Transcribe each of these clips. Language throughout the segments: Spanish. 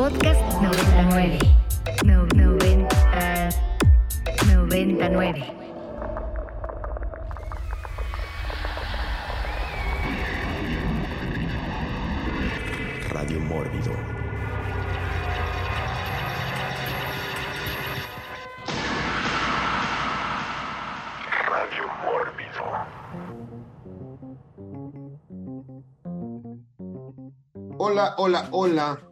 Podcast 99. No, 90, 99. Radio Mórbido. Radio Mórbido. Hola, hola, hola.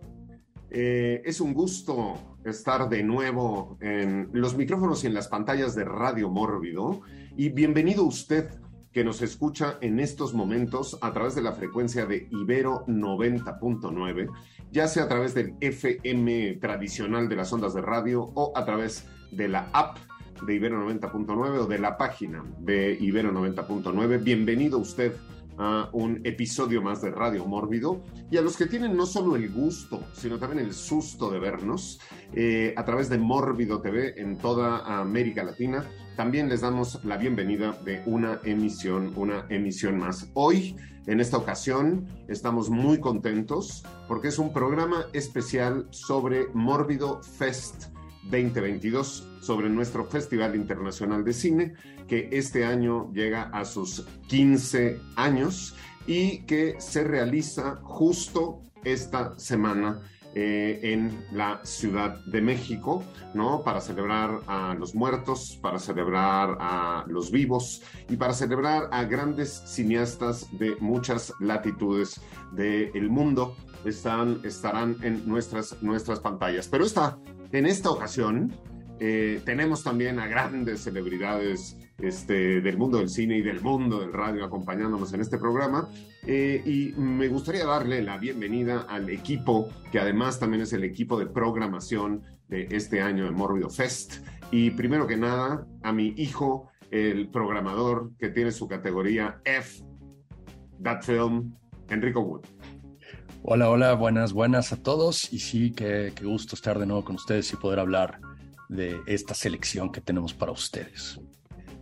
Eh, es un gusto estar de nuevo en los micrófonos y en las pantallas de Radio Mórbido. Y bienvenido usted que nos escucha en estos momentos a través de la frecuencia de Ibero 90.9, ya sea a través del FM tradicional de las ondas de radio o a través de la app de Ibero 90.9 o de la página de Ibero 90.9. Bienvenido usted a un episodio más de Radio Mórbido y a los que tienen no solo el gusto, sino también el susto de vernos eh, a través de Mórbido TV en toda América Latina, también les damos la bienvenida de una emisión, una emisión más. Hoy, en esta ocasión, estamos muy contentos porque es un programa especial sobre Mórbido Fest 2022 sobre nuestro Festival Internacional de Cine, que este año llega a sus 15 años y que se realiza justo esta semana eh, en la Ciudad de México, ¿no? Para celebrar a los muertos, para celebrar a los vivos y para celebrar a grandes cineastas de muchas latitudes del mundo. Están, estarán en nuestras, nuestras pantallas. Pero esta, en esta ocasión, eh, tenemos también a grandes celebridades este, del mundo del cine y del mundo del radio acompañándonos en este programa. Eh, y me gustaría darle la bienvenida al equipo, que además también es el equipo de programación de este año de Mórbido Fest. Y primero que nada, a mi hijo, el programador que tiene su categoría F, That Film, Enrico Wood. Hola, hola, buenas, buenas a todos. Y sí, qué, qué gusto estar de nuevo con ustedes y poder hablar de esta selección que tenemos para ustedes.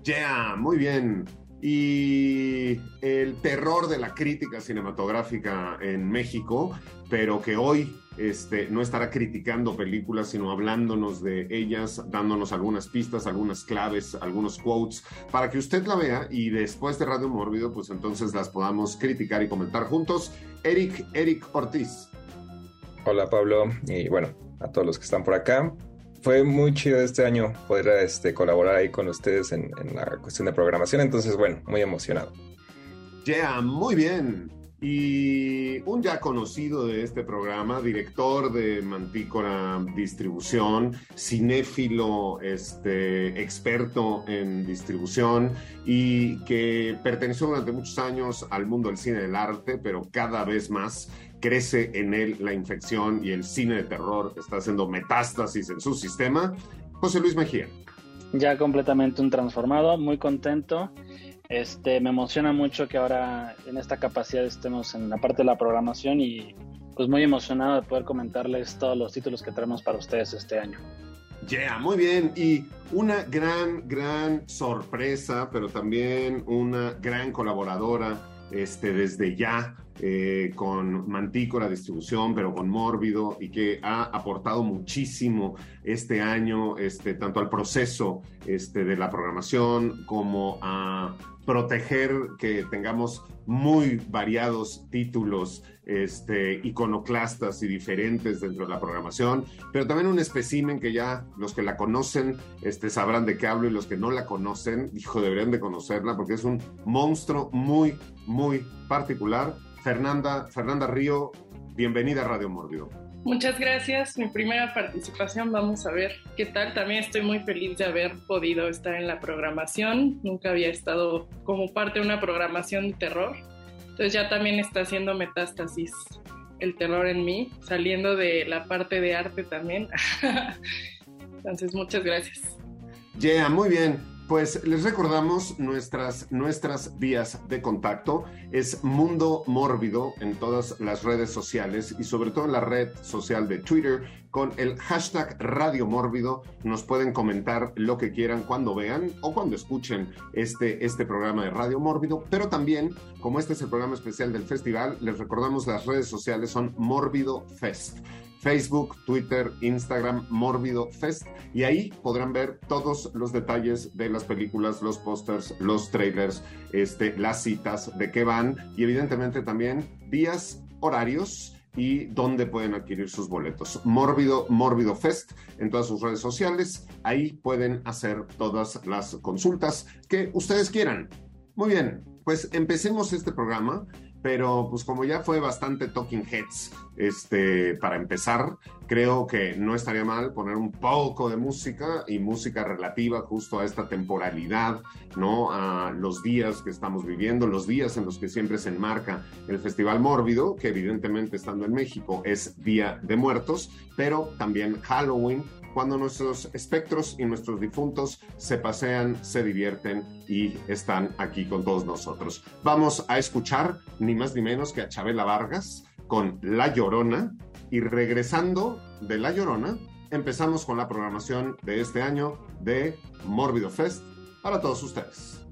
Yeah, muy bien. Y el terror de la crítica cinematográfica en México, pero que hoy este, no estará criticando películas, sino hablándonos de ellas, dándonos algunas pistas, algunas claves, algunos quotes, para que usted la vea y después de Radio Mórbido, pues entonces las podamos criticar y comentar juntos. Eric, Eric Ortiz. Hola Pablo, y bueno, a todos los que están por acá fue muy chido este año poder este, colaborar ahí con ustedes en, en, la cuestión de programación. Entonces, bueno, muy emocionado. Yeah, muy bien. Y un ya conocido de este programa, director de Mantícora Distribución, cinéfilo, este, experto en distribución y que perteneció durante muchos años al mundo del cine del arte, pero cada vez más crece en él la infección y el cine de terror está haciendo metástasis en su sistema. José Luis Mejía. Ya completamente un transformado, muy contento. Este, me emociona mucho que ahora en esta capacidad estemos en la parte de la programación y pues muy emocionado de poder comentarles todos los títulos que traemos para ustedes este año. Yeah, muy bien. Y una gran, gran sorpresa, pero también una gran colaboradora este, desde ya eh, con Mantícora Distribución, pero con Mórbido, y que ha aportado muchísimo este año, este, tanto al proceso este, de la programación como a proteger que tengamos muy variados títulos este, iconoclastas y diferentes dentro de la programación, pero también un espécimen que ya los que la conocen este, sabrán de qué hablo y los que no la conocen, dijo, deberían de conocerla porque es un monstruo muy, muy particular. Fernanda, Fernanda Río, bienvenida a Radio Mórbido. Muchas gracias. Mi primera participación, vamos a ver qué tal. También estoy muy feliz de haber podido estar en la programación. Nunca había estado como parte de una programación de terror. Entonces ya también está haciendo metástasis el terror en mí, saliendo de la parte de arte también. Entonces, muchas gracias. Yeah, muy bien. Pues les recordamos nuestras, nuestras vías de contacto. Es Mundo Mórbido en todas las redes sociales y sobre todo en la red social de Twitter con el hashtag Radio Mórbido. Nos pueden comentar lo que quieran cuando vean o cuando escuchen este, este programa de Radio Mórbido. Pero también, como este es el programa especial del festival, les recordamos las redes sociales son Mórbido Fest. Facebook, Twitter, Instagram, Mórbido Fest, y ahí podrán ver todos los detalles de las películas, los pósters, los trailers, este, las citas, de qué van, y evidentemente también días, horarios y dónde pueden adquirir sus boletos. Mórbido, Mórbido Fest en todas sus redes sociales. Ahí pueden hacer todas las consultas que ustedes quieran. Muy bien, pues empecemos este programa pero pues como ya fue bastante Talking Heads, este, para empezar, creo que no estaría mal poner un poco de música y música relativa justo a esta temporalidad, ¿no? A los días que estamos viviendo, los días en los que siempre se enmarca el Festival Mórbido, que evidentemente estando en México es Día de Muertos, pero también Halloween, cuando nuestros espectros y nuestros difuntos se pasean, se divierten y están aquí con todos nosotros. Vamos a escuchar ni más ni menos que a Chabela Vargas con La Llorona y regresando de La Llorona, empezamos con la programación de este año de Mórbido Fest para todos ustedes.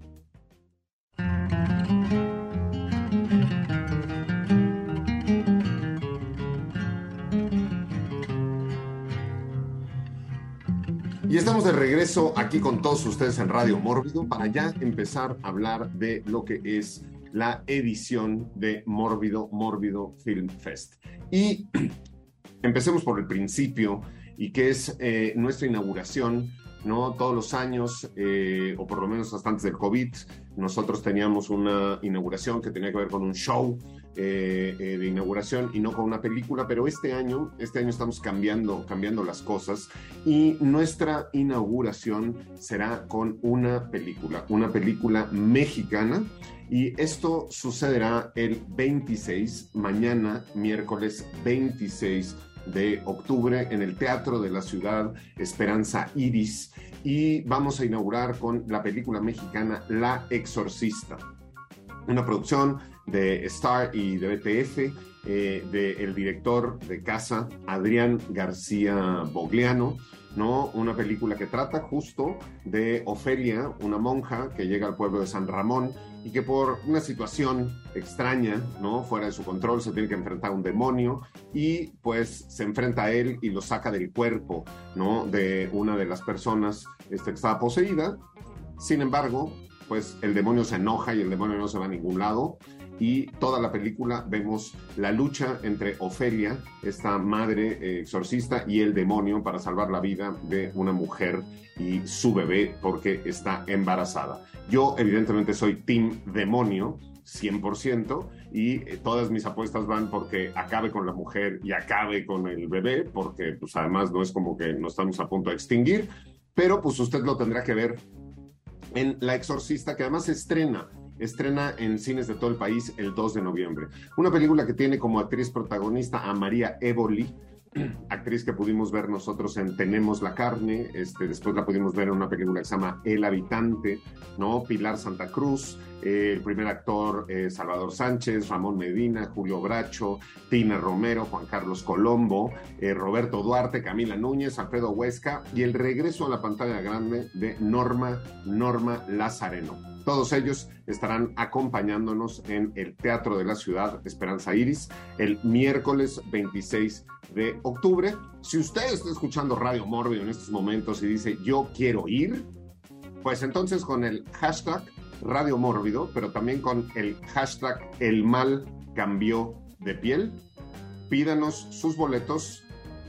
Y estamos de regreso aquí con todos ustedes en Radio Mórbido para ya empezar a hablar de lo que es la edición de Mórbido, Mórbido Film Fest. Y empecemos por el principio y que es eh, nuestra inauguración ¿no? Todos los años, eh, o por lo menos hasta antes del COVID, nosotros teníamos una inauguración que tenía que ver con un show eh, eh, de inauguración y no con una película, pero este año, este año estamos cambiando, cambiando las cosas y nuestra inauguración será con una película, una película mexicana y esto sucederá el 26, mañana, miércoles 26 de octubre en el Teatro de la Ciudad Esperanza Iris y vamos a inaugurar con la película mexicana La Exorcista, una producción de Star y de BTF, eh, del director de casa Adrián García Bogliano, ¿no? Una película que trata justo de Ofelia, una monja que llega al pueblo de San Ramón y que por una situación extraña, ¿no? Fuera de su control, se tiene que enfrentar a un demonio y pues se enfrenta a él y lo saca del cuerpo, ¿no? De una de las personas este, que estaba poseída. Sin embargo, pues el demonio se enoja y el demonio no se va a ningún lado y toda la película vemos la lucha entre Ofelia, esta madre eh, exorcista, y el demonio para salvar la vida de una mujer y su bebé porque está embarazada. Yo evidentemente soy Team Demonio, 100%, y eh, todas mis apuestas van porque acabe con la mujer y acabe con el bebé, porque pues además no es como que nos estamos a punto de extinguir, pero pues usted lo tendrá que ver en La Exorcista, que además estrena estrena en cines de todo el país el 2 de noviembre. Una película que tiene como actriz protagonista a María Évoli, actriz que pudimos ver nosotros en Tenemos la carne, este, después la pudimos ver en una película que se llama El habitante, ¿no? Pilar Santa Cruz, el primer actor eh, Salvador Sánchez, Ramón Medina, Julio Bracho, Tina Romero, Juan Carlos Colombo, eh, Roberto Duarte, Camila Núñez, Alfredo Huesca y el regreso a la pantalla grande de Norma, Norma Lazareno. Todos ellos estarán acompañándonos en el Teatro de la Ciudad Esperanza Iris el miércoles 26 de octubre. Si usted está escuchando Radio Mórbido en estos momentos y dice yo quiero ir, pues entonces con el hashtag Radio Mórbido, pero también con el hashtag El mal cambió de piel, pídanos sus boletos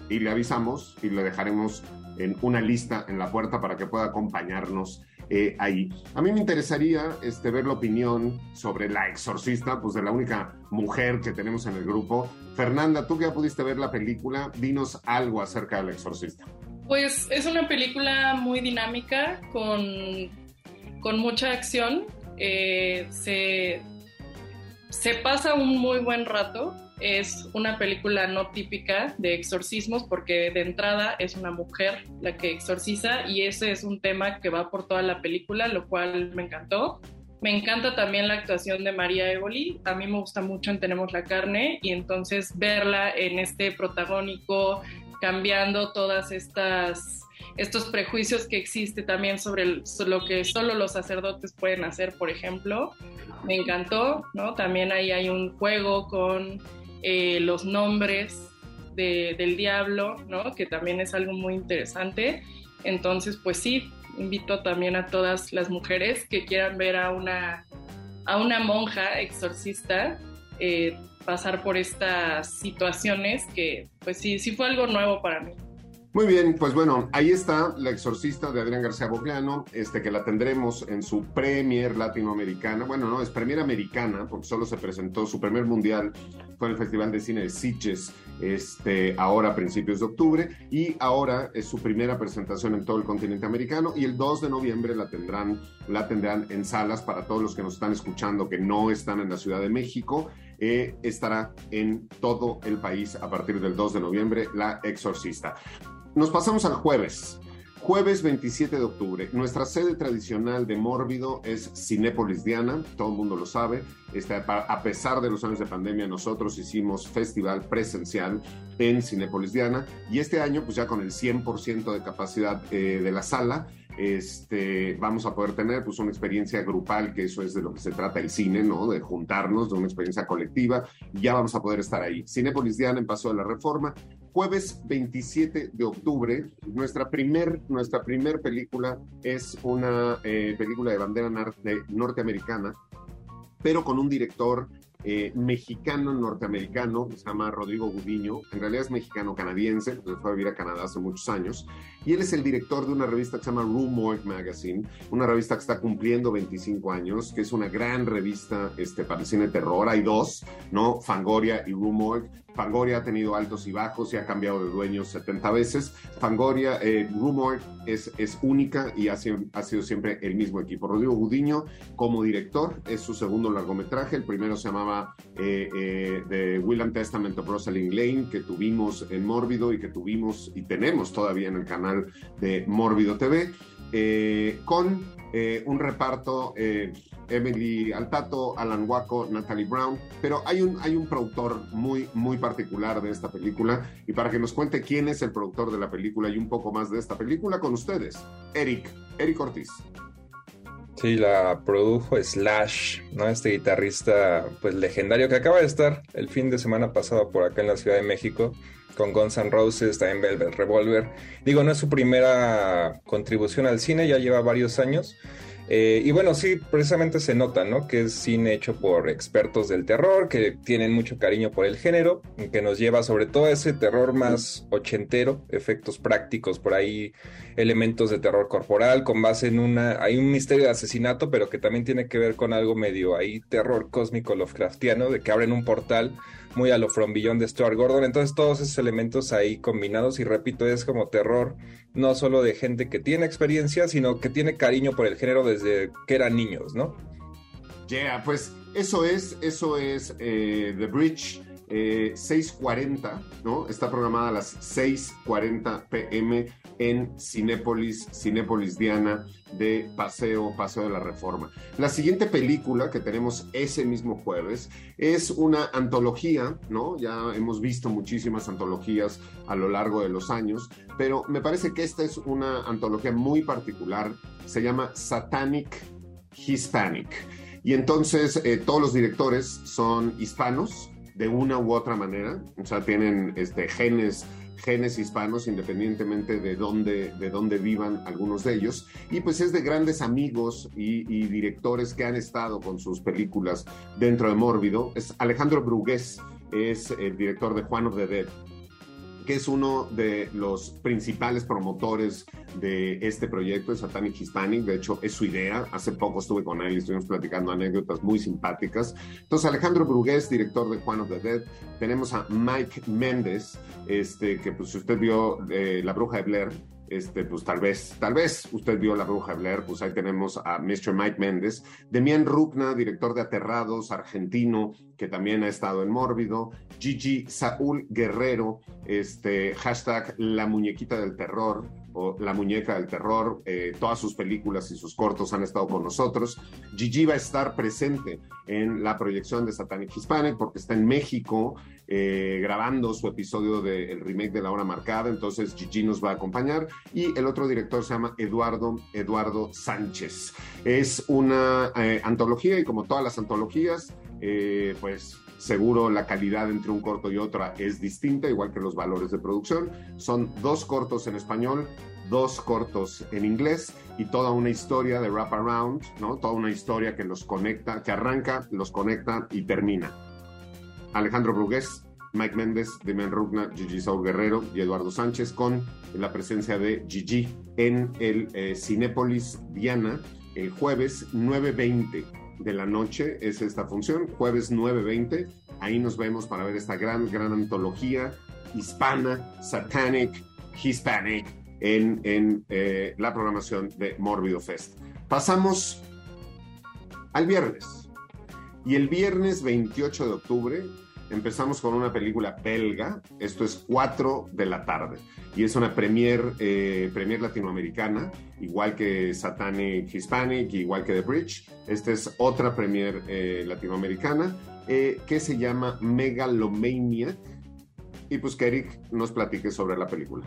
y le avisamos y le dejaremos en una lista en la puerta para que pueda acompañarnos eh, ahí. A mí me interesaría este, ver la opinión sobre La Exorcista, pues de la única mujer que tenemos en el grupo. Fernanda, tú que ya pudiste ver la película, dinos algo acerca de La Exorcista. Pues es una película muy dinámica, con, con mucha acción. Eh, se, se pasa un muy buen rato es una película no típica de exorcismos porque de entrada es una mujer la que exorciza y ese es un tema que va por toda la película, lo cual me encantó. Me encanta también la actuación de María Evoli. A mí me gusta mucho en Tenemos la carne y entonces verla en este protagónico, cambiando todas estas estos prejuicios que existe también sobre lo que solo los sacerdotes pueden hacer, por ejemplo. Me encantó, ¿no? También ahí hay un juego con eh, los nombres de, del diablo, ¿no? Que también es algo muy interesante. Entonces, pues sí, invito también a todas las mujeres que quieran ver a una, a una monja exorcista eh, pasar por estas situaciones que, pues sí, sí fue algo nuevo para mí. Muy bien, pues bueno, ahí está La Exorcista de Adrián García Bocleano, este, que la tendremos en su Premier Latinoamericana. Bueno, no, es Premier Americana, porque solo se presentó su primer mundial, fue en el Festival de Cine de Sitges, este, ahora a principios de octubre, y ahora es su primera presentación en todo el continente americano, y el 2 de noviembre la tendrán, la tendrán en salas para todos los que nos están escuchando que no están en la Ciudad de México. Eh, estará en todo el país a partir del 2 de noviembre, La Exorcista. Nos pasamos al jueves. Jueves 27 de octubre. Nuestra sede tradicional de Mórbido es Cinépolis Diana, todo el mundo lo sabe. Este, a pesar de los años de pandemia, nosotros hicimos festival presencial en Cinépolis Diana y este año, pues ya con el 100% de capacidad eh, de la sala, este, vamos a poder tener pues una experiencia grupal, que eso es de lo que se trata el cine, ¿no? De juntarnos, de una experiencia colectiva, ya vamos a poder estar ahí. Cinépolis Diana en Paso de la Reforma, jueves 27 de octubre, nuestra primer, nuestra primer película es una eh, película de bandera norteamericana, pero con un director eh, mexicano-norteamericano, se llama Rodrigo Gudiño, en realidad es mexicano-canadiense, fue a vivir a Canadá hace muchos años, y él es el director de una revista que se llama Rue Magazine, una revista que está cumpliendo 25 años, que es una gran revista este, para el cine terror, hay dos, ¿no? Fangoria y Rue Fangoria ha tenido altos y bajos y ha cambiado de dueños 70 veces. Fangoria, eh, Rumor es, única y ha sido, ha sido siempre el mismo equipo. Rodrigo Gudiño, como director, es su segundo largometraje. El primero se llamaba eh, eh, The William Testament of Rosalind Lane, que tuvimos en Mórbido y que tuvimos y tenemos todavía en el canal de Mórbido TV, eh, con eh, un reparto eh, Emily Altato, Alan Waco, Natalie Brown, pero hay un, hay un productor muy, muy particular de esta película y para que nos cuente quién es el productor de la película y un poco más de esta película con ustedes, Eric, Eric Ortiz. Sí, la produjo Slash, ¿no? Este guitarrista pues legendario que acaba de estar el fin de semana pasado por acá en la Ciudad de México con Guns N' Roses, también Velvet Revolver. Digo, no es su primera contribución al cine, ya lleva varios años. Eh, y bueno, sí, precisamente se nota, ¿no? Que es cine hecho por expertos del terror, que tienen mucho cariño por el género, que nos lleva sobre todo a ese terror más ochentero, efectos prácticos, por ahí elementos de terror corporal, con base en una, hay un misterio de asesinato, pero que también tiene que ver con algo medio ahí, terror cósmico Lovecraftiano, de que abren un portal muy a lo From Beyond de Stuart Gordon. Entonces todos esos elementos ahí combinados y repito, es como terror no solo de gente que tiene experiencia, sino que tiene cariño por el género desde que eran niños, ¿no? Yeah, pues eso es, eso es eh, The Bridge. 6.40, eh, ¿no? Está programada a las 6.40 pm en Cinépolis, Cinépolis Diana de Paseo, Paseo de la Reforma. La siguiente película que tenemos ese mismo jueves es una antología, ¿no? Ya hemos visto muchísimas antologías a lo largo de los años, pero me parece que esta es una antología muy particular, se llama Satanic Hispanic. Y entonces eh, todos los directores son hispanos de una u otra manera, o sea, tienen este, genes genes hispanos, independientemente de dónde, de dónde vivan algunos de ellos. Y pues es de grandes amigos y, directores que han estado con sus películas dentro de Mórbido. Es Alejandro Brugués, es el director de Juan of the Dead que es uno de los principales promotores de este proyecto de Satanic Hispanic. De hecho, es su idea. Hace poco estuve con él y estuvimos platicando anécdotas muy simpáticas. Entonces, Alejandro Brugués, director de Juan of the Dead. Tenemos a Mike Méndez, este, que pues usted vio eh, La Bruja de Blair, este, pues tal vez, tal vez usted vio La Bruja Blair, pues ahí tenemos a Mr. Mike Méndez, Demian Rupna, director de Aterrados, argentino, que también ha estado en Mórbido, Gigi Saúl Guerrero, este, hashtag La Muñequita del Terror, La Muñeca del Terror, eh, todas sus películas y sus cortos han estado con nosotros. Gigi va a estar presente en la proyección de Satanic Hispanic porque está en México eh, grabando su episodio del remake de La Hora Marcada, entonces Gigi nos va a acompañar y el otro director se llama Eduardo, Eduardo Sánchez. Es una eh, antología y como todas las antologías, pues seguro la calidad entre un corto y otra es distinta, igual que los valores de producción. Son dos cortos en español, dos cortos en inglés y toda una historia de wrap around, ¿no? Toda una historia que los conecta, que arranca, los conecta y termina. Alejandro Brugués, Mike Méndez, Demian Rugna, Gigi Saúl Guerrero y Eduardo Sánchez con la presencia de Gigi en el eh, Cinépolis Diana el jueves 9.20 de la noche es esta función, jueves 9.20. Ahí nos vemos para ver esta gran, gran antología hispana, satanic, hispanic, en, en eh, la programación de Morbido Fest. Pasamos al viernes. Y el viernes 28 de octubre empezamos con una película belga. Esto es 4 de la tarde. Y es una premier, eh, premier latinoamericana, igual que Satanic Hispanic, igual que The Bridge. Esta es otra premier eh, latinoamericana eh, que se llama Megalomania. Y pues Eric nos platique sobre la película.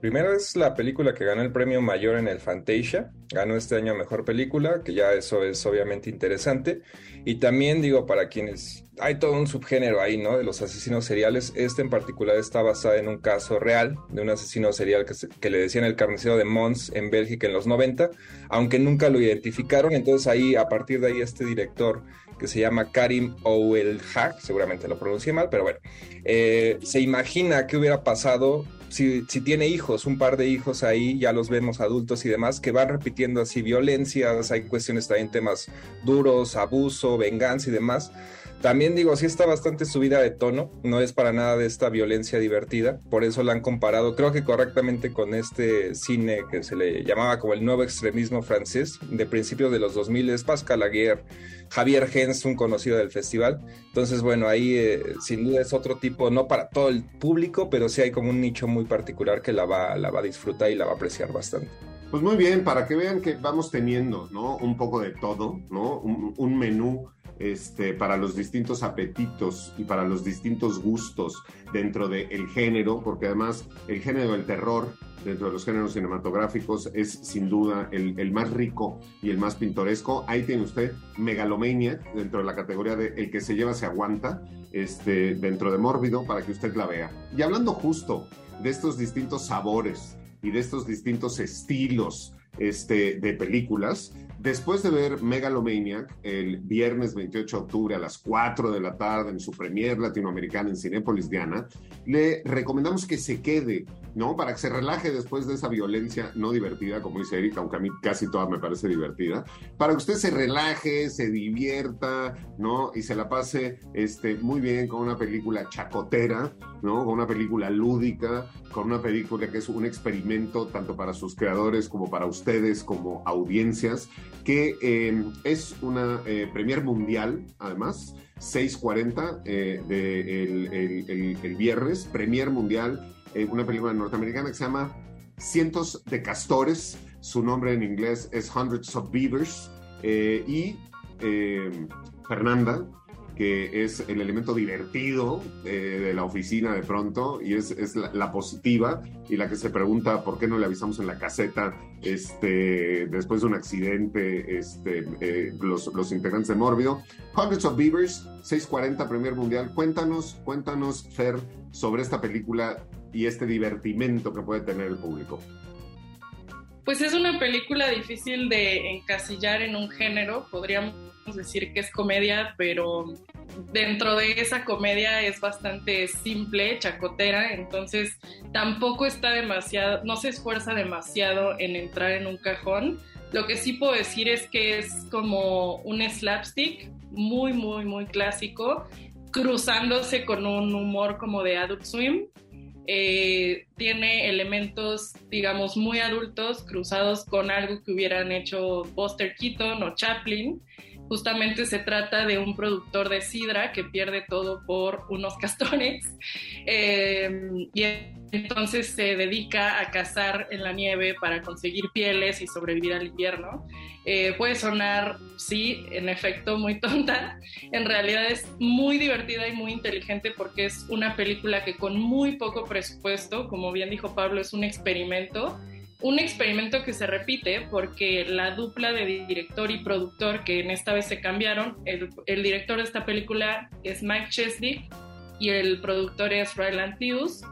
Primero es la película que ganó el premio mayor en el Fantasia, ganó este año Mejor Película, que ya eso es obviamente interesante. Y también digo, para quienes hay todo un subgénero ahí, ¿no? De los asesinos seriales. Este en particular está basado en un caso real de un asesino serial que, le decían el carnicero de Mons en Bélgica en los 90, aunque nunca lo identificaron. Entonces ahí, a partir de ahí, este director que se llama Karim Ouelhag, seguramente lo pronuncié mal, pero bueno, eh, se imagina qué hubiera pasado si, si, tiene hijos, un par de hijos ahí, ya los vemos adultos y demás, que van repitiendo así violencias, hay cuestiones también temas duros, abuso, venganza y demás. También digo, sí está bastante subida de tono, no es para nada de esta violencia divertida, por eso la han comparado, creo que correctamente con este cine que se le llamaba como el nuevo extremismo francés, de principios de los 2000, es Pascal Aguirre, Javier Gens, un conocido del festival. Entonces, bueno, ahí eh, sin duda es otro tipo, no para todo el público, pero sí hay como un nicho muy particular que la va, la va a disfrutar y la va a apreciar bastante. Pues muy bien, para que vean que vamos teniendo, ¿no? Un poco de todo, ¿no? Un, un menú este, para los distintos apetitos y para los distintos gustos dentro del género, porque además el género del terror dentro de los géneros cinematográficos es sin duda el, el, más rico y el más pintoresco. Ahí tiene usted Megalomania dentro de la categoría de el que se lleva se aguanta, este, dentro de Mórbido, para que usted la vea. Y hablando justo de estos distintos sabores y de estos distintos estilos este, de películas, Después de ver Megalomaniac el viernes 28 de octubre a las 4 de la tarde en su premier latinoamericana en Cinépolis Diana, le recomendamos que se quede, ¿no? Para que se relaje después de esa violencia no divertida, como dice Erika, aunque a mí casi toda me parece divertida, para que usted se relaje, se divierta, ¿no? Y se la pase este, muy bien con una película chacotera, ¿no? Con una película lúdica, con una película que es un experimento tanto para sus creadores como para ustedes como audiencias que eh, es una eh, premier mundial, además, 6.40 eh, de el, el, el, viernes, premier mundial, eh, una película norteamericana que se llama Cientos de Castores, su nombre en inglés es Hundreds of Beavers, y Fernanda, que es el elemento divertido eh, de la oficina de pronto y es, es la, positiva y la que se pregunta por qué no le avisamos en la caseta este, después de un accidente este, eh, los, los, integrantes de Mórbido. Hundreds of Beavers, 640 Premier Mundial. Cuéntanos, cuéntanos, Fer, sobre esta película y este divertimento que puede tener el público. Pues es una película difícil de encasillar en un género, podríamos decir que es comedia, pero dentro de esa comedia es bastante simple, chacotera, entonces tampoco está demasiado, no se esfuerza demasiado en entrar en un cajón. Lo que sí puedo decir es que es como un slapstick muy, muy, muy clásico, cruzándose con un humor como de Adult Swim. Eh, tiene elementos, digamos, muy adultos cruzados con algo que hubieran hecho Buster Keaton o Chaplin. Justamente se trata de un productor de sidra que pierde todo por unos castores eh, y entonces se dedica a cazar en la nieve para conseguir pieles y sobrevivir al invierno. Eh, puede sonar, sí, en efecto, muy tonta. En realidad es muy divertida y muy inteligente porque es una película que con muy poco presupuesto, como bien dijo Pablo, es un experimento un experimento que se repite porque la dupla de director y productor, que en esta vez se cambiaron, el, director de esta película es Mike Chesney y el productor es Ryland Hughes.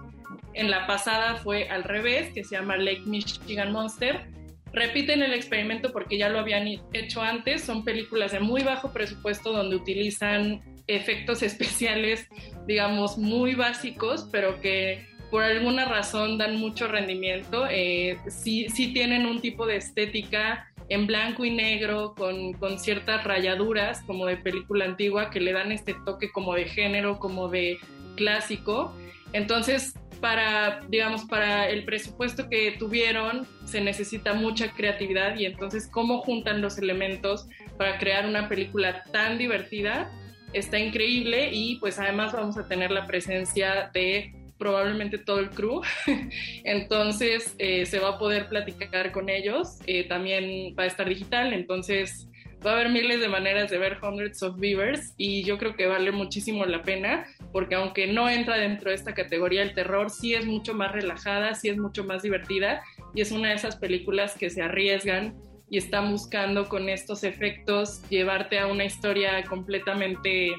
En la pasada fue al revés, que se llama Lake Michigan Monster. Repiten el experimento porque ya lo habían hecho antes. Son películas de muy bajo presupuesto donde utilizan efectos especiales, digamos, muy básicos, pero que por alguna razón dan mucho rendimiento. Eh, sí, sí tienen un tipo de estética en blanco y negro, con, con, ciertas rayaduras como de película antigua que le dan este toque como de género, como de clásico. Entonces, para, digamos, para el presupuesto que tuvieron, se necesita mucha creatividad y entonces cómo juntan los elementos para crear una película tan divertida está increíble y pues además vamos a tener la presencia de probablemente todo el crew. entonces eh, se va a poder platicar con ellos. Eh, también va a estar digital, entonces va a haber miles de maneras de ver Hundreds of Beavers y yo creo que vale muchísimo la pena porque aunque no entra dentro de esta categoría el terror, sí es mucho más relajada, sí es mucho más divertida y es una de esas películas que se arriesgan y están buscando con estos efectos llevarte a una historia completamente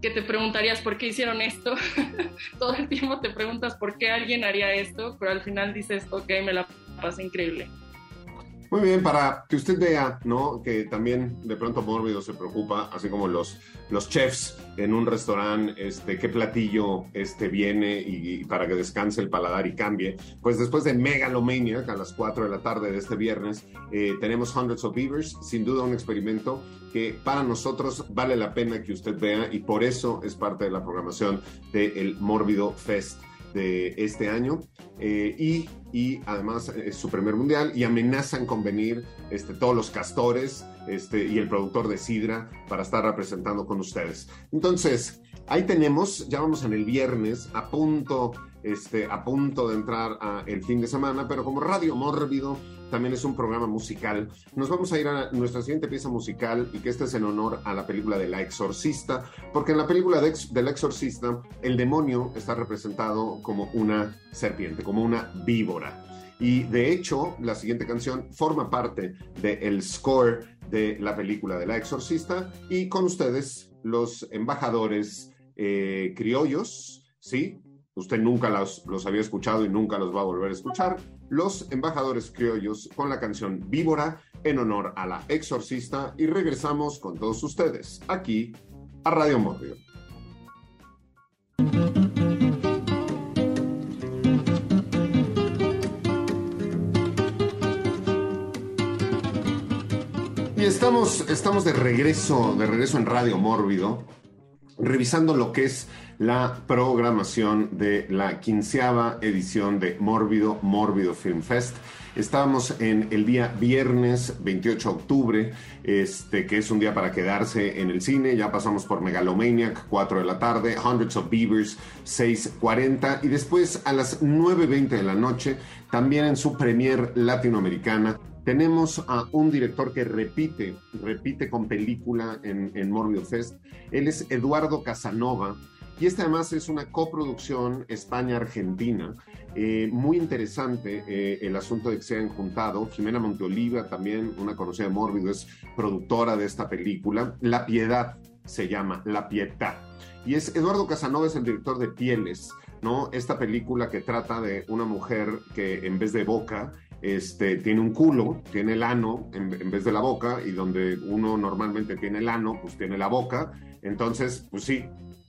que te preguntarías por qué hicieron esto. Todo el tiempo te preguntas por qué alguien haría esto, pero al final dices, ok, me la pasé increíble. Muy bien, para que usted vea, ¿no? Que también de pronto Mórbido se preocupa, así como los, los chefs en un restaurante, este, qué platillo este, viene y, para que descanse el paladar y cambie. Pues después de Megalomaniac a las 4 de la tarde de este viernes, eh, tenemos Hundreds of Beavers, sin duda un experimento que para nosotros vale la pena que usted vea y por eso es parte de la programación del Mórbido Fest de este año eh, y, y, además es su primer mundial y amenazan con venir este, todos los castores este, y el productor de Sidra para estar representando con ustedes. Entonces, ahí tenemos, ya vamos en el viernes, a punto, este, a punto de entrar a el fin de semana, pero como Radio Mórbido también es un programa musical. Nos vamos a ir a nuestra siguiente pieza musical y que este es en honor a la película de La Exorcista, porque en la película de, de La Exorcista el demonio está representado como una serpiente, como una víbora. Y de hecho, la siguiente canción forma parte del score de la película de La Exorcista y con ustedes los embajadores eh, criollos, ¿sí? Usted nunca los, los había escuchado y nunca los va a volver a escuchar los embajadores criollos con la canción Víbora en honor a la exorcista y regresamos con todos ustedes aquí a Radio Mórbido. Y estamos, estamos de regreso, de regreso en Radio Mórbido, revisando lo que es la programación de la quinceava edición de Mórbido, Mórbido Film Fest. Estábamos en el día viernes 28 de octubre, este, que es un día para quedarse en el cine. Ya pasamos por Megalomaniac, 4 de la tarde, Hundreds of Beavers, 6.40 y después a las 9.20 de la noche, también en su premier latinoamericana, tenemos a un director que repite, repite con película en, en Fest. Él es Eduardo Casanova. Y esta además es una coproducción España-Argentina. Eh, muy interesante eh, el asunto de que se hayan juntado. Jimena Monteoliva, también una conocida de Mórbido, es productora de esta película. La Piedad se llama, La Pietà. Y es Eduardo Casanova, es el director de Pieles, ¿no? Esta película que trata de una mujer que en vez de boca este, tiene un culo, tiene el ano en, vez de la boca, y donde uno normalmente tiene el ano, pues tiene la boca. Entonces, pues sí,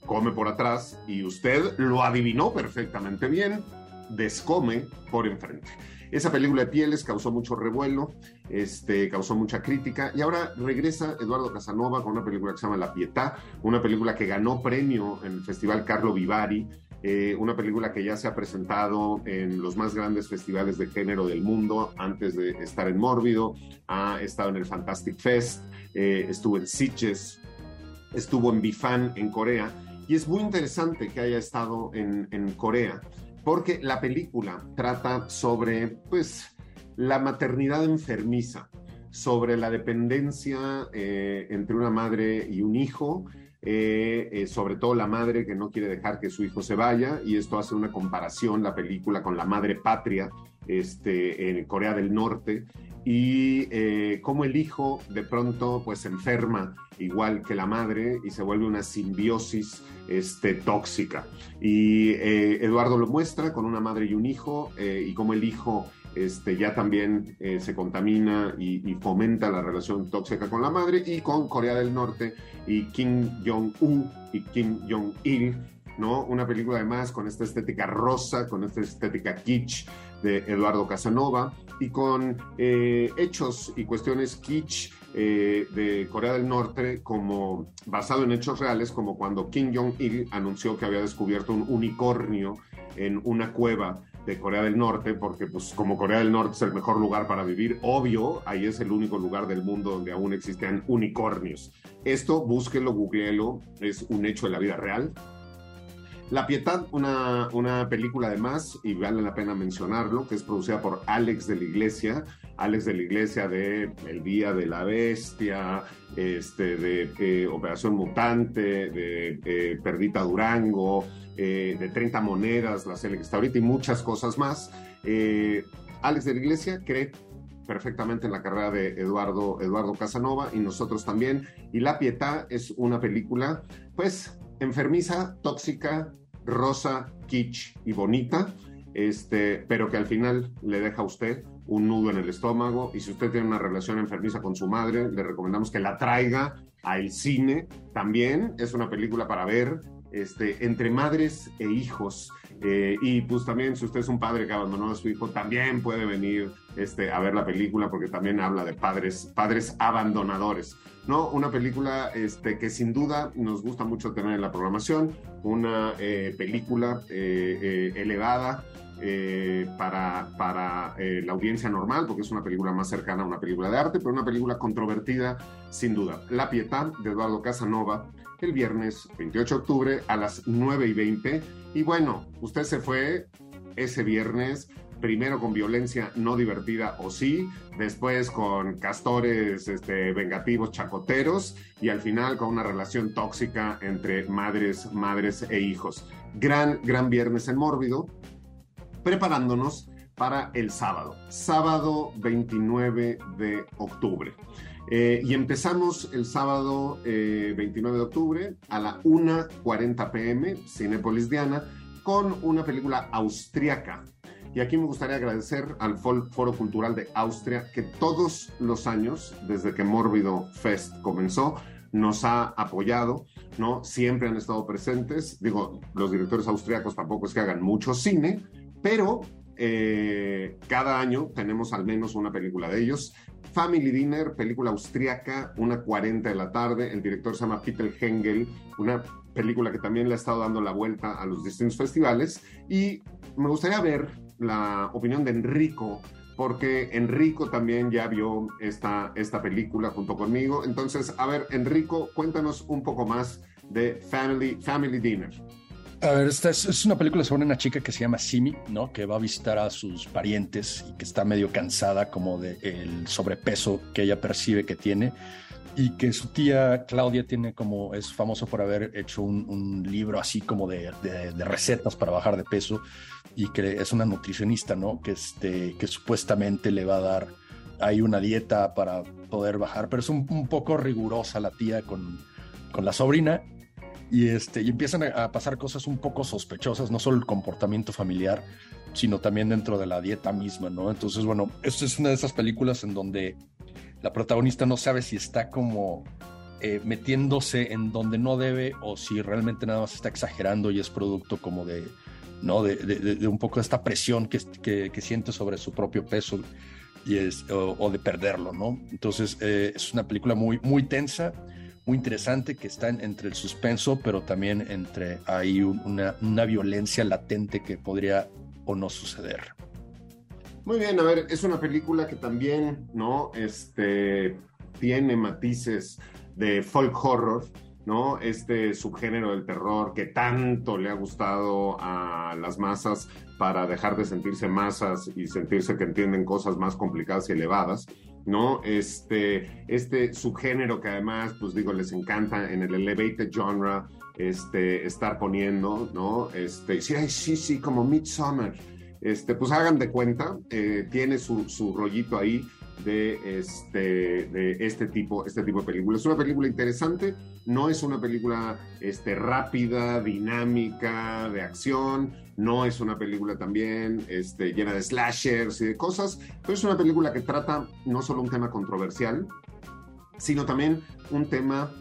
come por atrás y usted lo adivinó perfectamente bien, descome por enfrente. Esa película de pieles causó mucho revuelo, este, causó mucha crítica y ahora regresa Eduardo Casanova con una película que se llama La Pietà, una película que ganó premio en el Festival Carlo Vivari, eh, una película que ya se ha presentado en los más grandes festivales de género del mundo antes de estar en Mórbido, ha estado en el Fantastic Fest, eh, estuvo en Sitges, estuvo en Bifan en Corea y es muy interesante que haya estado en, Corea porque la película trata sobre pues la maternidad enfermiza, sobre la dependencia eh, entre una madre y un hijo, eh, eh, sobre todo la madre que no quiere dejar que su hijo se vaya, y esto hace una comparación, la película, con la madre patria este, en Corea del Norte y eh, cómo el hijo de pronto pues enferma igual que la madre y se vuelve una simbiosis este, tóxica. Y Eduardo lo muestra con una madre y un hijo y cómo el hijo este, ya también eh, se contamina y, fomenta la relación tóxica con la madre y con Corea del Norte y Kim Jong-un y Kim Jong-il, ¿no? Una película además con esta estética rosa, con esta estética kitsch de Eduardo Casanova y con eh, hechos y cuestiones kitsch eh, de Corea del Norte como basado en hechos reales, como cuando Kim Jong-il anunció que había descubierto un unicornio en una cueva de Corea del Norte, porque pues como Corea del Norte es el mejor lugar para vivir, obvio, ahí es el único lugar del mundo donde aún existen unicornios. Esto, búsquelo, googleelo, es un hecho de la vida real. La Pietad, una, una película además, y vale la pena mencionarlo, que es producida por Alex de la Iglesia, Alex de la Iglesia de El Día de la Bestia, este, de eh, Operación Mutante, de Perdita Durango, eh, de 30 Monedas, la serie que está ahorita, y muchas cosas más. Eh, Alex de la Iglesia cree perfectamente en la carrera de Eduardo, Eduardo Casanova y nosotros también. Y La Pietà es una película, pues, enfermiza, tóxica, rosa, kitsch y bonita, este, pero que al final le deja a usted un nudo en el estómago y si usted tiene una relación enfermiza con su madre, le recomendamos que la traiga al cine. También es una película para ver este, entre madres e hijos. Eh, y pues también si usted es un padre que abandonó a su hijo, también puede venir este, a ver la película porque también habla de padres, padres abandonadores. ¿no? Una película este, que sin duda nos gusta mucho tener en la programación, una eh, película eh, eh, elevada, eh, para, para eh, la audiencia normal, porque es una película más cercana a una película de arte, pero una película controvertida sin duda. La Pietà de Eduardo Casanova, el viernes 28 de octubre a las 9 y 20. Y bueno, usted se fue ese viernes primero con violencia no divertida o sí, después con castores este, vengativos chacoteros y al final con una relación tóxica entre madres, madres e hijos. Gran, gran viernes en Mórbido, preparándonos para el sábado, sábado 29 de octubre. Eh, y empezamos el sábado eh, 29 de octubre a la 1.40 pm, Cinepolis Diana, con una película austriaca. Y aquí me gustaría agradecer al Foro Cultural de Austria, que todos los años, desde que Mórbido Fest comenzó, nos ha apoyado, ¿no? Siempre han estado presentes. Digo, los directores austriacos tampoco es que hagan mucho cine, pero eh, cada año tenemos al menos una película de ellos. Family Dinner, película austriaca, una 40 de la tarde. El director se llama Peter Hengel, una película que también le ha estado dando la vuelta a los distintos festivales. Y me gustaría ver la opinión de Enrico, porque Enrico también ya vio esta, esta película junto conmigo. Entonces, a ver, Enrico, cuéntanos un poco más de Family, Family Dinner. A ver, esta es, una película sobre una chica que se llama Simi, ¿no? Que va a visitar a sus parientes y que está medio cansada como del de sobrepeso que ella percibe que tiene y que su tía Claudia tiene como, es famoso por haber hecho un, libro así como de, de, recetas para bajar de peso y que es una nutricionista, ¿no? Que, este, que supuestamente le va a dar ahí una dieta para poder bajar, pero es un, un poco rigurosa la tía con, con la sobrina y, este, y empiezan a, a, pasar cosas un poco sospechosas, no solo el comportamiento familiar, sino también dentro de la dieta misma, ¿no? Entonces, bueno, esta es una de esas películas en donde la protagonista no sabe si está como eh, metiéndose en donde no debe o si realmente nada más está exagerando y es producto como de, ¿no? de, un poco esta presión que, que, siente sobre su propio peso y es, o, de perderlo, ¿no? Entonces, eh, es una película muy, muy tensa muy interesante que está en, entre el suspenso, pero también entre ahí una, una, violencia latente que podría o no suceder. Muy bien, a ver, es una película que también, ¿no? Este, tiene matices de folk horror, ¿no? Este subgénero del terror que tanto le ha gustado a las masas para dejar de sentirse masas y sentirse que entienden cosas más complicadas y elevadas. ¿no? Este, este subgénero que además, pues digo, les encanta en el elevated genre este, estar poniendo, ¿no? Este, sí, sí, sí, como Midsummer. este, pues hagan de cuenta, eh, tiene su, su, rollito ahí de este, de este, tipo, este tipo de película. Es una película interesante, no es una película este, rápida, dinámica, de acción, no es una película también este, llena de slashers y de cosas, pero es una película que trata no solo un tema controversial, sino también un tema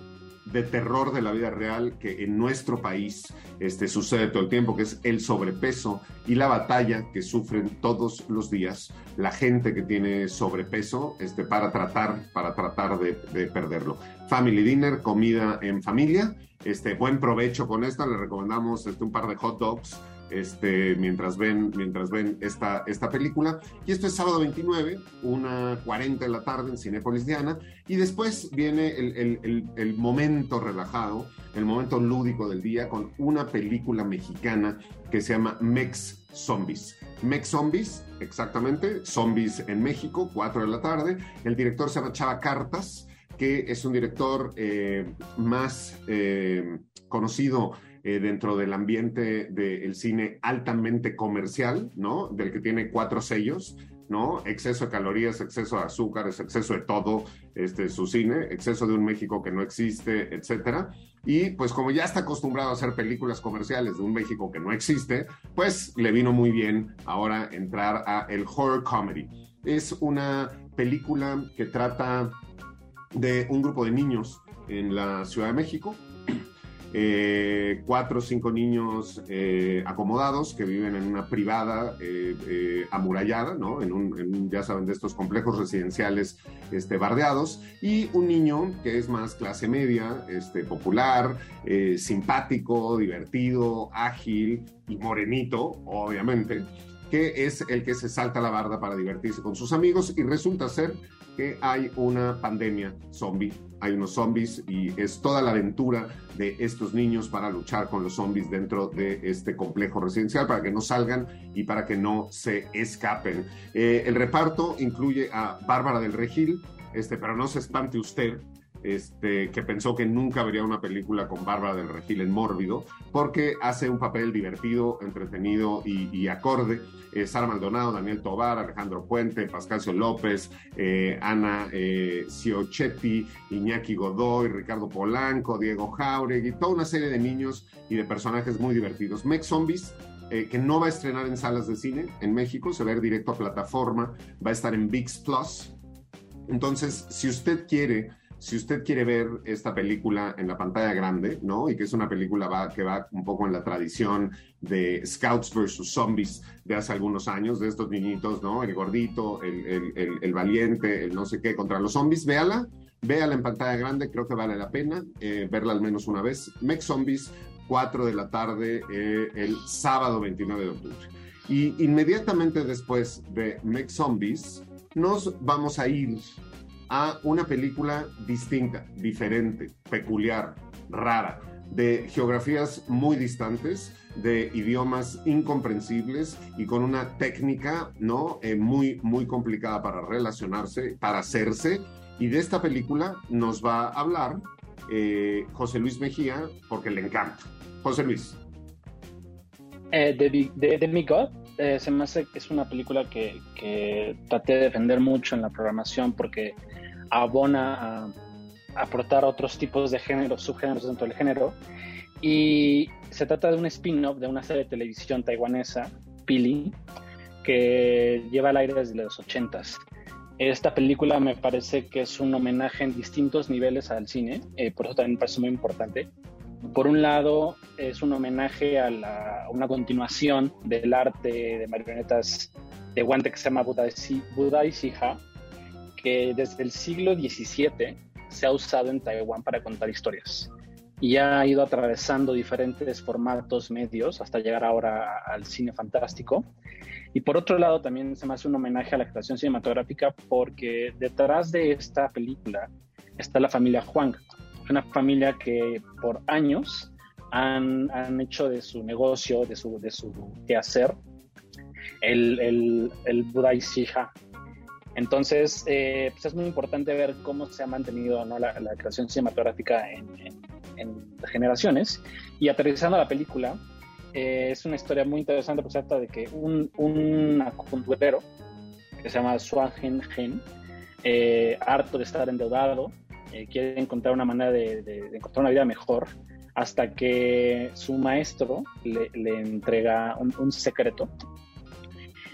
de terror de la vida real que en nuestro país este, sucede todo el tiempo, que es el sobrepeso y la batalla que sufren todos los días la gente que tiene sobrepeso este, para tratar, para tratar de, de perderlo. Family Dinner, comida en familia. Este, buen provecho con esta, le recomendamos este, un par de hot dogs este, mientras ven, mientras ven esta, esta película. Y esto es sábado 29, una 40 de la tarde en Cinepolis Diana. Y después viene el, el, momento relajado, el momento lúdico del día con una película mexicana que se llama Mex Zombies. Mex Zombies, exactamente, Zombies en México, 4 de la tarde. El director se llama Chava Cartas, que es un director eh, más eh, conocido eh, dentro del ambiente del cine altamente comercial, ¿no? Del que tiene cuatro sellos, ¿no? Exceso de calorías, exceso de azúcares, exceso de todo, este, su cine, exceso de un México que no existe, etcétera. Y pues como ya está acostumbrado a hacer películas comerciales de un México que no existe, pues le vino muy bien ahora entrar a el horror comedy. Es una película que trata de un grupo de niños en la Ciudad de México eh, cuatro o cinco niños eh, acomodados que viven en una privada eh, amurallada, ¿no? En un, ya saben, de estos complejos residenciales este, bardeados, y un niño que es más clase media, este, popular, simpático, divertido, ágil y morenito, obviamente, que es el que se salta la barda para divertirse con sus amigos y resulta ser que hay una pandemia zombie, hay unos zombies y es toda la aventura de estos niños para luchar con los zombies dentro de este complejo residencial para que no salgan y para que no se escapen. Eh, el reparto incluye a Bárbara del Regil, este, pero no se espante usted, este, que pensó que nunca vería una película con Bárbara del Regil en Mórbido, porque hace un papel divertido, entretenido y, acorde. Eh, Sara Maldonado, Daniel Tobar, Alejandro Puente, Pascasio López, eh, Ana eh, Iñaki Godoy, Ricardo Polanco, Diego Jauregui, toda una serie de niños y de personajes muy divertidos. Mex Zombies eh, que no va a estrenar en salas de cine en México, se va a ir directo a plataforma, va a estar en VIX Plus. Entonces, si usted quiere si usted quiere ver esta película en la pantalla grande, ¿no? Y que es una película que va un poco en la tradición de Scouts versus Zombies de hace algunos años, de estos niñitos, ¿no? El gordito, el, valiente, el no sé qué, contra los zombies, véala, véala en pantalla grande, creo que vale la pena eh, verla al menos una vez. Mex Zombies, 4 de la tarde, eh, el sábado 29 de octubre. Y inmediatamente después de Mex Zombies, nos vamos a ir a una película distinta, diferente, peculiar, rara, de geografías muy distantes, de idiomas incomprensibles y con una técnica no eh, muy muy complicada para relacionarse, para hacerse. Y de esta película nos va a hablar eh, José Luis Mejía porque le encanta. José Luis. Eh, de, de, God se me hace es una película que, que traté de defender mucho en la programación porque abona a, aportar otros tipos de géneros, subgéneros dentro del género. Y se trata de un spin-off de una serie de televisión taiwanesa, Pili, que lleva al aire desde los 80s. Esta película me parece que es un homenaje en distintos niveles al cine, eh, por eso también me parece muy importante. Por un lado, es un homenaje a, una continuación del arte de marionetas de guante que se llama Budai Shiha, que desde el siglo XVII se ha usado en Taiwán para contar historias y ha ido atravesando diferentes formatos medios hasta llegar ahora al cine fantástico. Y por otro lado, también se me hace un homenaje a la creación cinematográfica porque detrás de esta película está la familia Huang, una familia que por años han, han hecho de su negocio, de su, de su quehacer, el, el, el Budai Shiha, entonces, eh, pues es muy importante ver cómo se ha mantenido la, creación cinematográfica en, generaciones. Y aterrizando a la película, eh, es una historia muy interesante, porque se trata de que un, un acupunturero que se llama Swagen Gen, eh, harto de estar endeudado, eh, quiere encontrar una manera de, de- de encontrar una vida mejor, hasta que su maestro le, le entrega un, un secreto.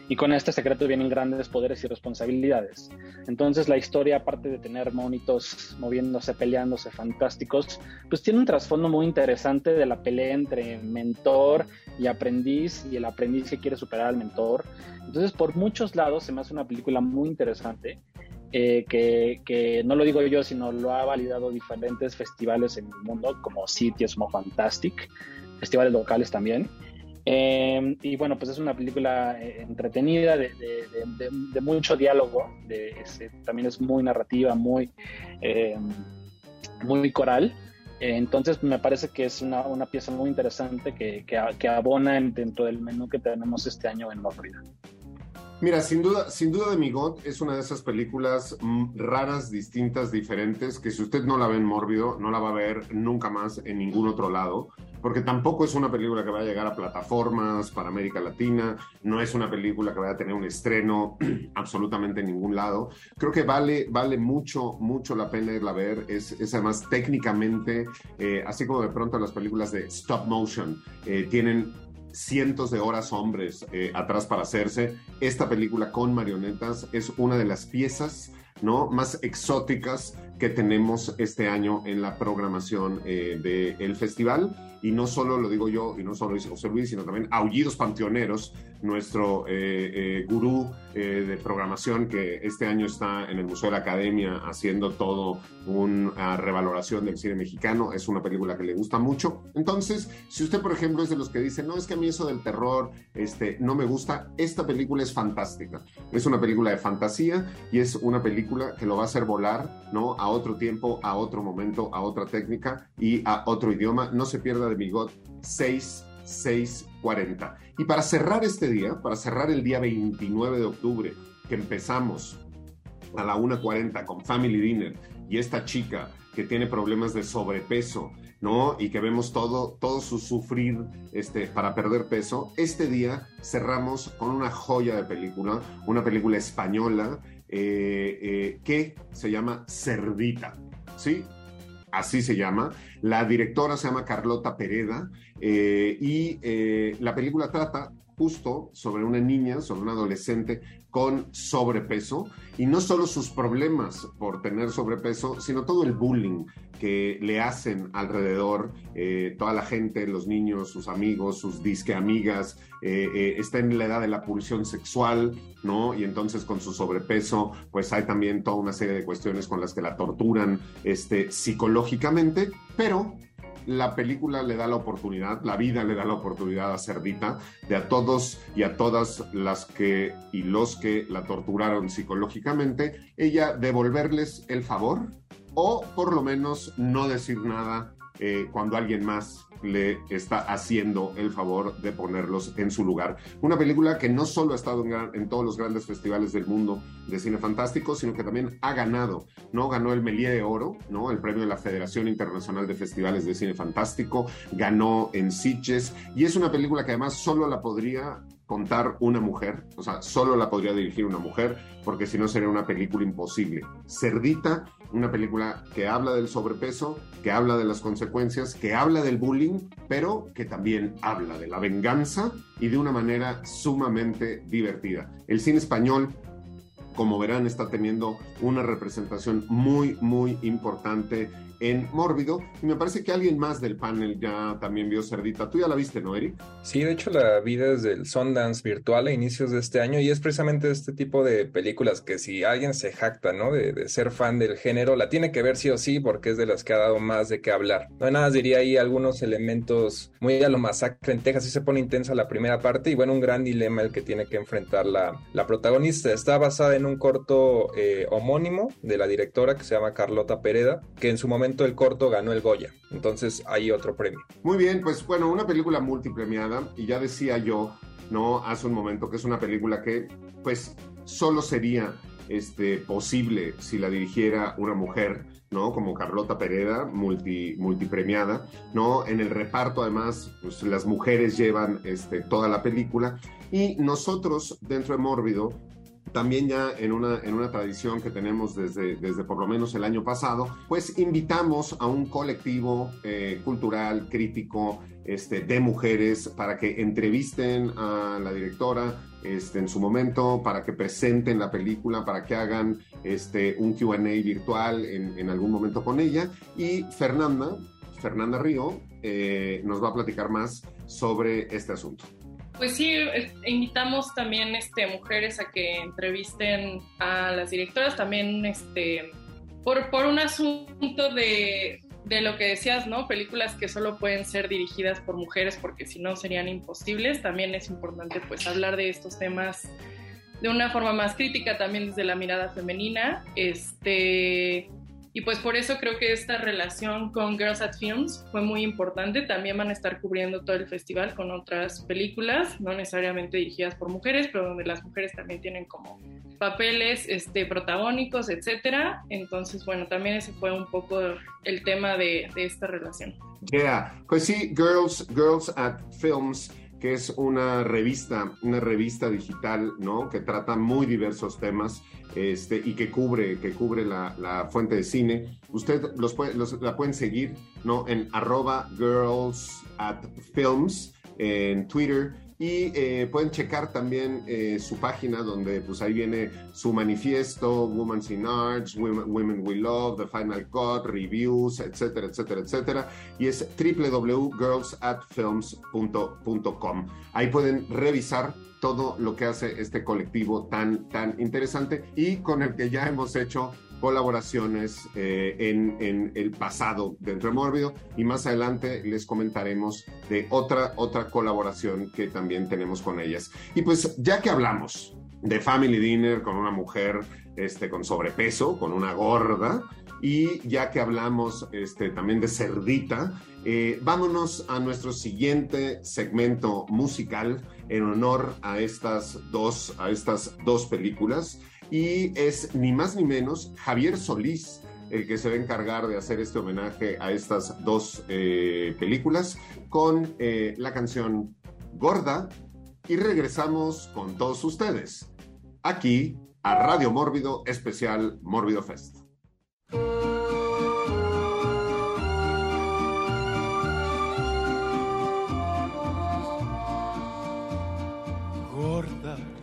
Y con este secreto vienen grandes poderes y responsabilidades. Entonces la historia, aparte de tener monitos moviéndose, peleándose, fantásticos, pues tiene un trasfondo muy interesante de la pelea entre mentor y aprendiz y el aprendiz que quiere superar al mentor. Entonces por muchos lados se me hace una película muy interesante eh, que, no lo digo yo, sino lo ha validado diferentes festivales en el mundo como City, como Fantastic, festivales locales también. Eh, y bueno, pues es una película eh, entretenida, de, mucho diálogo, ese- también es muy narrativa, muy, eh, muy coral. Entonces me parece que es una, una pieza muy interesante que, que, que abona en- dentro del menú que tenemos este año en Mórrida. Mira, sin duda, sin duda de Migot es una de esas películas mm, raras, distintas, diferentes, que si usted no la ve en Mórbido, no la va a ver nunca más en ningún otro lado, porque tampoco es una película que va a llegar a plataformas para América Latina, no es una película que vaya a tener un estreno absolutamente en ningún lado. Creo que vale, vale mucho, mucho la pena irla a ver. Es, es además técnicamente, eh, así como de pronto las películas de stop motion eh, tienen cientos de horas hombres eh, atrás para hacerse. Esta película con marionetas es una de las piezas ¿no? más exóticas que tenemos este año en la programación eh, del festival. Y no solo lo digo yo, y no solo dice José Luis, sino también Aullidos Panteoneros, nuestro eh, eh, gurú eh, de programación que este año está en el Museo de la Academia haciendo todo una revaloración del cine mexicano. Es una película que le gusta mucho. Entonces, si usted, por ejemplo, es de los que dicen, no, es que a mí eso del terror este, no me gusta, esta película es fantástica. Es una película de fantasía y es una película que lo va a hacer volar, ¿no? A otro tiempo, a otro momento, a otra técnica y a otro idioma. No se pierda de Bigot 6, 6, 40. Y para cerrar este día, para cerrar el día 29 de octubre, que empezamos a la 1.40 con Family Dinner y esta chica que tiene problemas de sobrepeso, ¿no? Y que vemos todo, todo su sufrir este, para perder peso. Este día cerramos con una joya de película, una película española eh, eh, que se llama Cerdita, ¿sí? Así se llama. La directora se llama Carlota Pereda eh, y la película trata justo sobre una niña, sobre una adolescente con sobrepeso y no solo sus problemas por tener sobrepeso, sino todo el bullying que le hacen alrededor eh, toda la gente, los niños, sus amigos, sus disque amigas, eh, eh, está en la edad de la pulsión sexual, ¿no? Y entonces con su sobrepeso, pues hay también toda una serie de cuestiones con las que la torturan este, psicológicamente, pero la película le da la oportunidad, la vida le da la oportunidad a Cerdita de a todos y a todas las que y los que la torturaron psicológicamente, ella devolverles el favor o por lo menos no decir nada eh, cuando alguien más le está haciendo el favor de ponerlos en su lugar. Una película que no solo ha estado en, en todos los grandes festivales del mundo de cine fantástico, sino que también ha ganado, ¿no? Ganó el Melié de Oro, ¿no? El premio de la Federación Internacional de Festivales de Cine Fantástico, ganó en Sitges y es una película que además solo la podría contar una mujer, o sea, solo la podría dirigir una mujer, porque si no sería una película imposible. Cerdita, una película que habla del sobrepeso, que habla de las consecuencias, que habla del bullying, pero que también habla de la venganza y de una manera sumamente divertida. El cine español como verán, está teniendo una representación muy, muy importante en Mórbido. Y me parece que alguien más del panel ya también vio Cerdita. Tú ya la viste, ¿no, Eric? Sí, de hecho la vi desde el Sundance virtual a inicios de este año y es precisamente este tipo de películas que si alguien se jacta, ¿no? De, ser fan del género, la tiene que ver sí o sí porque es de las que ha dado más de qué hablar. No nada, más diría ahí algunos elementos muy a lo masacre en Texas, sí se pone intensa la primera parte y bueno, un gran dilema el que tiene que enfrentar la, la protagonista. Está basada en un corto eh, homónimo de la directora que se llama Carlota Pereda, que en su momento el corto ganó el Goya. Entonces hay otro premio. Muy bien, pues bueno, una película multipremiada y ya decía yo, ¿no? Hace un momento que es una película que pues solo sería este, posible si la dirigiera una mujer, ¿no? Como Carlota Pereda, multi, multipremiada, ¿no? En el reparto, además, pues, las mujeres llevan este, toda la película. Y nosotros, dentro de Mórbido, también ya en una, en una tradición que tenemos desde, desde por lo menos el año pasado, pues invitamos a un colectivo eh, cultural, crítico, este, de mujeres para que entrevisten a la directora este, en su momento, para que presenten la película, para que hagan este, un QA virtual en, en, algún momento con ella. Y Fernanda, Fernanda Río, eh, nos va a platicar más sobre este asunto. Pues sí, invitamos también este, mujeres a que entrevisten a las directoras, también este, por, por un asunto de, de lo que decías, ¿no? Películas que solo pueden ser dirigidas por mujeres porque si no serían imposibles. También es importante pues hablar de estos temas de una forma más crítica también desde la mirada femenina. Este, y pues por eso creo que esta relación con Girls at Films fue muy importante. También van a estar cubriendo todo el festival con otras películas, no necesariamente dirigidas por mujeres, pero donde las mujeres también tienen como papeles este, protagónicos, etcétera. Entonces, bueno, también ese fue un poco el tema de, de esta relación. Yeah, pues sí, Girls, Girls at Films que es una revista, una revista digital, ¿no? Que trata muy diversos temas este, y que cubre, que cubre la, fuente de cine. Usted los, puede, los, la pueden seguir, ¿no? En arroba girls at films en Twitter y eh, pueden checar también eh, su página donde pues ahí viene su manifiesto, Women's in Arts, Women, Women, We Love, The Final Cut, reviews, etcétera, etcétera, etcétera. Y es www.girlsatfilms.com. Ahí pueden revisar todo lo que hace este colectivo tan, tan interesante y con el que ya hemos hecho colaboraciones eh, en, en, el pasado de Mórbido y más adelante les comentaremos de otra, otra colaboración que también tenemos con ellas. Y pues ya que hablamos de Family Dinner con una mujer este, con sobrepeso, con una gorda, y ya que hablamos este, también de cerdita, eh, vámonos a nuestro siguiente segmento musical en honor a estas dos, a estas dos películas y es ni más ni menos Javier Solís el que se va a encargar de hacer este homenaje a estas dos eh, películas con eh, la canción Gorda y regresamos con todos ustedes aquí a Radio Mórbido especial Mórbido Fest.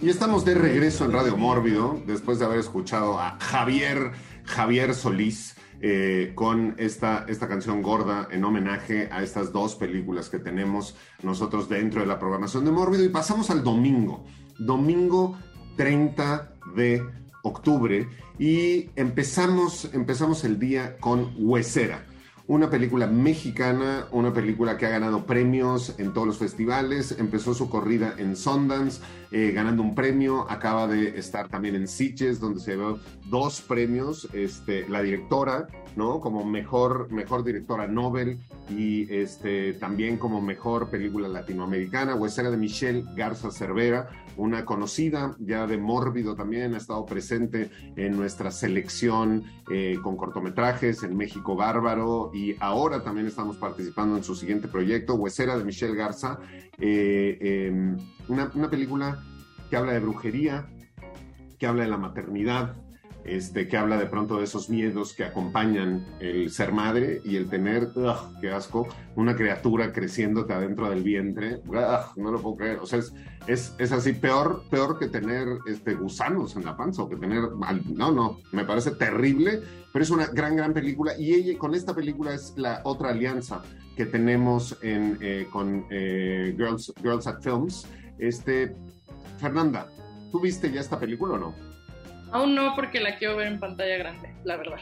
Y estamos de regreso en Radio Mórbido, después de haber escuchado a Javier, Javier Solís, eh, con esta, esta canción gorda en homenaje a estas dos películas que tenemos nosotros dentro de la programación de Mórbido. Y pasamos al domingo, domingo 30 de octubre, y empezamos, empezamos el día con Huesera una película mexicana, una película que ha ganado premios en todos los festivales, empezó su corrida en Sundance, eh, ganando un premio, acaba de estar también en Sitges, donde se llevó dos premios, este, la directora, ¿no? Como mejor, mejor directora Nobel y este, también como mejor película latinoamericana, Huesera de Michelle Garza Cervera, una conocida ya de Mórbido también, ha estado presente en nuestra selección eh, con cortometrajes en México Bárbaro y ahora también estamos participando en su siguiente proyecto, Huesera de Michelle Garza, eh, eh, una, película que habla de brujería, que habla de la maternidad, este, que habla de pronto de esos miedos que acompañan el ser madre y el tener, qué asco, una criatura creciéndote adentro del vientre, no lo puedo creer, o sea, es, es, es, así, peor, peor que tener este, gusanos en la panza o que tener, no, no, me parece terrible, pero es una gran, gran película y ella, con esta película es la otra alianza que tenemos en, eh, con eh, Girls, Girls at Films. Este, Fernanda, ¿tú viste ya esta película o no? Aún no, porque la quiero ver en pantalla grande, la verdad.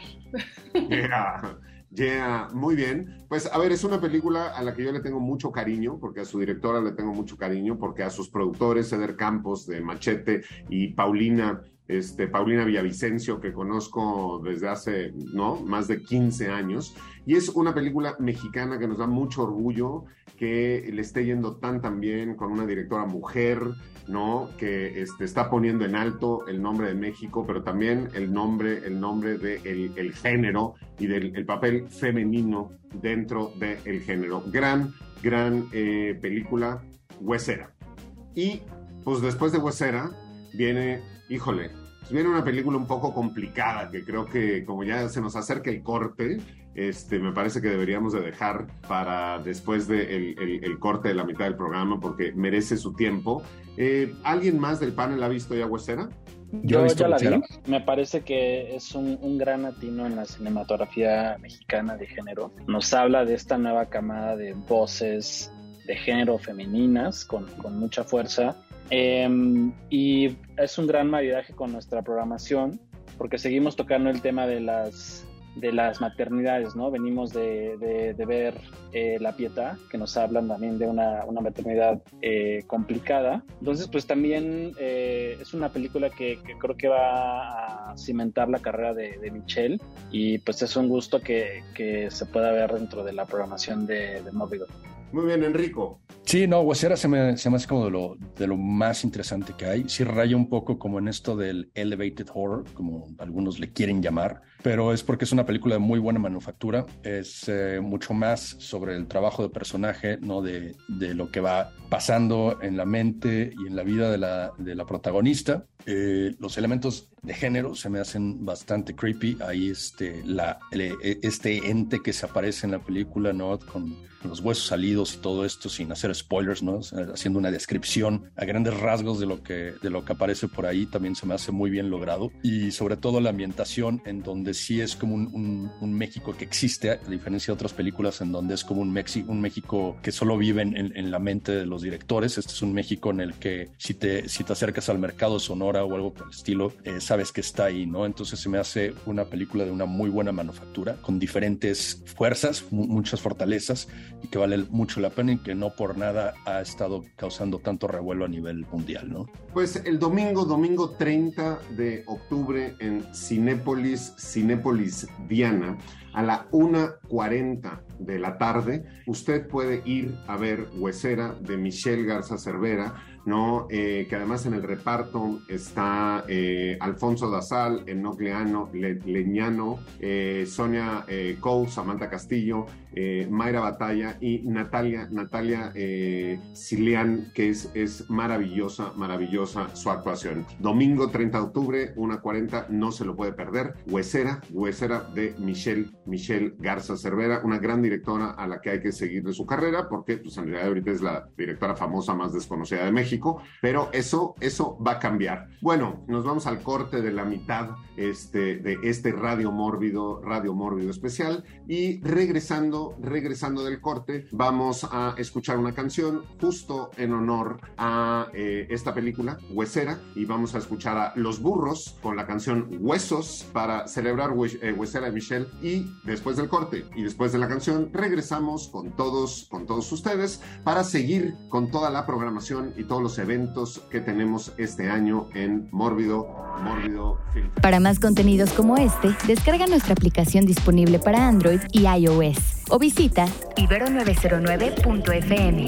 Yeah, yeah, muy bien. Pues a ver, es una película a la que yo le tengo mucho cariño, porque a su directora le tengo mucho cariño, porque a sus productores, Ceder Campos de Machete y Paulina este, Paulina Villavicencio, que conozco desde hace ¿no? más de 15 años. Y es una película mexicana que nos da mucho orgullo que le esté yendo tan tan bien con una directora mujer, ¿no? Que este, está poniendo en alto el nombre de México, pero también el nombre, el nombre del el género y del el papel femenino dentro del género. Gran, gran eh, película, Huesera. Y pues después de Huesera viene, híjole, pues viene una película un poco complicada que creo que como ya se nos acerca el corte, este, me parece que deberíamos de dejar para después del de el, corte de la mitad del programa porque merece su tiempo. Eh, ¿Alguien más del panel ha visto ya Huesera? Yo, ya la vi. Me parece que es un, un, gran atino en la cinematografía mexicana de género. Nos habla de esta nueva camada de voces de género femeninas con, con mucha fuerza. Eh, y es un gran maridaje con nuestra programación porque seguimos tocando el tema de las de las maternidades, ¿no? Venimos de, de, ver eh, La Pietà, que nos hablan también de una, una maternidad eh, complicada. Entonces, pues también eh, es una película que, creo que va a cimentar la carrera de, de Michelle y pues es un gusto que, que, se pueda ver dentro de la programación de, de. Muy bien, Enrico. Sí, no, Huesera se me, se me hace como de lo, de lo más interesante que hay. Sí raya un poco como en esto del elevated horror, como algunos le quieren llamar, pero es porque es una película de muy buena manufactura. Es eh, mucho más sobre el trabajo de personaje, ¿no? De, de, lo que va pasando en la mente y en la vida de la, de la protagonista. Eh, los elementos de género se me hacen bastante creepy. Ahí este, la, este ente que se aparece en la película, ¿no? Con los huesos salidos y todo esto sin hacer spoilers, ¿no? Haciendo una descripción a grandes rasgos de lo que, de lo que aparece por ahí también se me hace muy bien logrado. Y sobre todo la ambientación en donde sí es como un, un, México que existe, a diferencia de otras películas en donde es como un, Mexi un México que solo vive en, en, la mente de los directores. Este es un México en el que si te, si te acercas al mercado Sonora o algo por el estilo, eh, sabes que está ahí, ¿no? Entonces se me hace una película de una muy buena manufactura, con diferentes fuerzas, muchas fortalezas y que vale mucho la pena y que no por nada ha estado causando tanto revuelo a nivel mundial, ¿no? Pues el domingo, domingo 30 de octubre en Cinépolis, Cinépolis Diana, a la 1.40 de la tarde, usted puede ir a ver Huesera de Michelle Garza Cervera, ¿no? Eh, que además en el reparto está eh, Alfonso Dazal, Leano, Le, Leñano, eh, Sonia Cole, Samantha Castillo, Mayra Batalla y Natalia, Natalia Silian, que es, es maravillosa, maravillosa su actuación. Domingo 30 de octubre, 1.40, no se lo puede perder. Huesera, Huesera de Michelle, Michelle Garza Cervera, una gran directora a la que hay que seguir de su carrera, porque pues, en realidad ahorita es la directora famosa más desconocida de México, pero eso, eso va a cambiar. Bueno, nos vamos al corte de la mitad este, de este Radio Mórbido, Radio Mórbido especial, y regresando, regresando del corte, vamos a escuchar una canción justo en honor a eh, esta película, Huesera, y vamos a escuchar a Los Burros con la canción Huesos para celebrar eh, Huesera de Michelle, y después del corte y después de la canción, regresamos con todos, con todos ustedes para seguir con toda la programación y los eventos que tenemos este año en Mórbido, Mórbido Film. Para más contenidos como este, descarga nuestra aplicación disponible para Android y iOS o visita ibero909.fm.